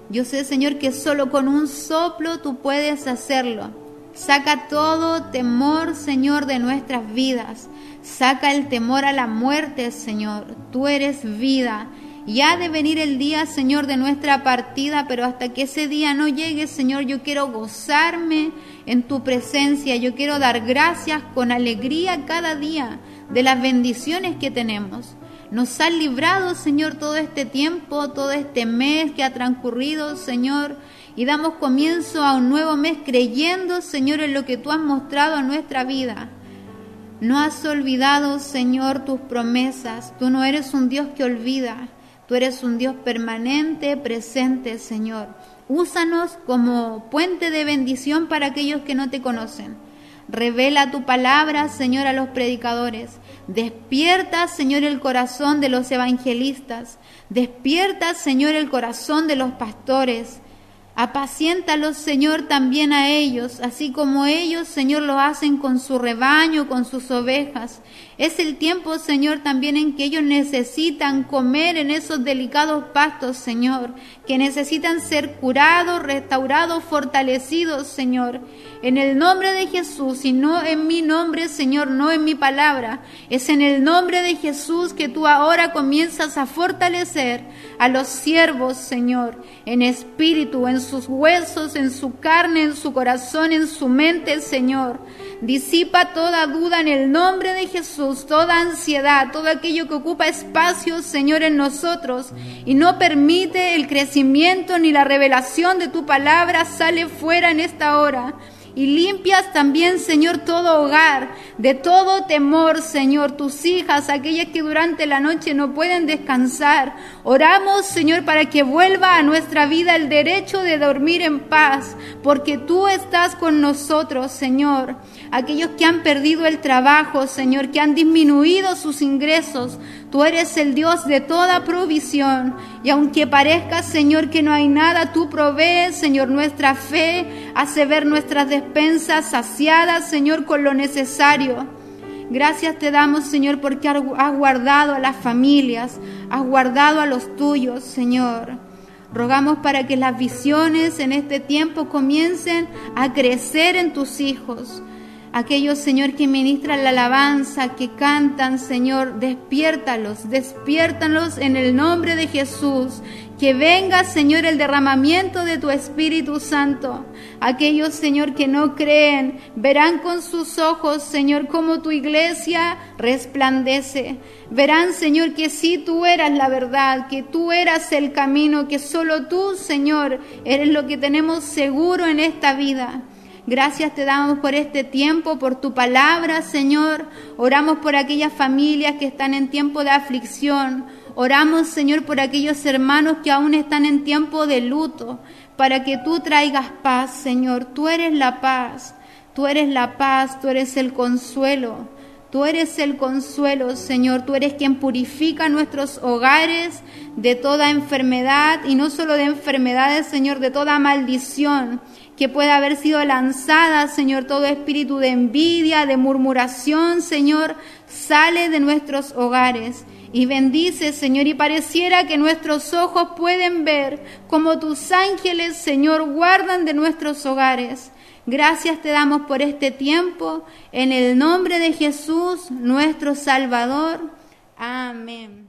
Yo sé, Señor, que solo con un soplo tú puedes hacerlo. Saca todo temor, Señor, de nuestras vidas. Saca el temor a la muerte, Señor. Tú eres vida. Y ha de venir el día, Señor, de nuestra partida, pero hasta que ese día no llegue, Señor, yo quiero gozarme en tu presencia. Yo quiero dar gracias con alegría cada día de las bendiciones que tenemos. Nos has librado, Señor, todo este tiempo, todo este mes que ha transcurrido, Señor, y damos comienzo a un nuevo mes creyendo, Señor, en lo que tú has mostrado en nuestra vida. No has olvidado, Señor, tus promesas. Tú no eres un Dios que olvida. Tú eres un Dios permanente, presente, Señor. Úsanos como puente de bendición para aquellos que no te conocen. Revela tu palabra, Señor, a los predicadores. Despierta, Señor, el corazón de los evangelistas. Despierta, Señor, el corazón de los pastores. Apaciéntalos, Señor, también a ellos, así como ellos, Señor, lo hacen con su rebaño, con sus ovejas. Es el tiempo, Señor, también en que ellos necesitan comer en esos delicados pastos, Señor, que necesitan ser curados, restaurados, fortalecidos, Señor. En el nombre de Jesús y no en mi nombre, Señor, no en mi palabra. Es en el nombre de Jesús que tú ahora comienzas a fortalecer a los siervos, Señor, en espíritu, en sus huesos, en su carne, en su corazón, en su mente, Señor. Disipa toda duda en el nombre de Jesús, toda ansiedad, todo aquello que ocupa espacio, Señor, en nosotros y no permite el crecimiento ni la revelación de tu palabra sale fuera en esta hora y limpias también, Señor, todo hogar de todo temor, Señor, tus hijas, aquellas que durante la noche no pueden descansar. Oramos, Señor, para que vuelva a nuestra vida el derecho de dormir en paz, porque tú estás con nosotros, Señor. Aquellos que han perdido el trabajo, Señor, que han disminuido sus ingresos, Tú eres el Dios de toda provisión. Y aunque parezca, Señor, que no hay nada, tú provees, Señor, nuestra fe hace ver nuestras despensas saciadas, Señor, con lo necesario. Gracias te damos, Señor, porque has guardado a las familias, has guardado a los tuyos, Señor. Rogamos para que las visiones en este tiempo comiencen a crecer en tus hijos aquellos, Señor, que ministran la alabanza, que cantan, Señor, despiértalos, despiértalos en el nombre de Jesús. Que venga, Señor, el derramamiento de tu Espíritu Santo. Aquellos, Señor, que no creen, verán con sus ojos, Señor, cómo tu iglesia resplandece. Verán, Señor, que sí tú eras la verdad, que tú eras el camino, que solo tú, Señor, eres lo que tenemos seguro en esta vida. Gracias te damos por este tiempo, por tu palabra, Señor. Oramos por aquellas familias que están en tiempo de aflicción. Oramos, Señor, por aquellos hermanos que aún están en tiempo de luto, para que tú traigas paz, Señor. Tú eres la paz, tú eres la paz, tú eres el consuelo. Tú eres el consuelo, Señor. Tú eres quien purifica nuestros hogares de toda enfermedad y no solo de enfermedades, Señor, de toda maldición que pueda haber sido lanzada, Señor, todo espíritu de envidia, de murmuración, Señor, sale de nuestros hogares. Y bendice, Señor, y pareciera que nuestros ojos pueden ver como tus ángeles, Señor, guardan de nuestros hogares. Gracias te damos por este tiempo, en el nombre de Jesús, nuestro Salvador. Amén.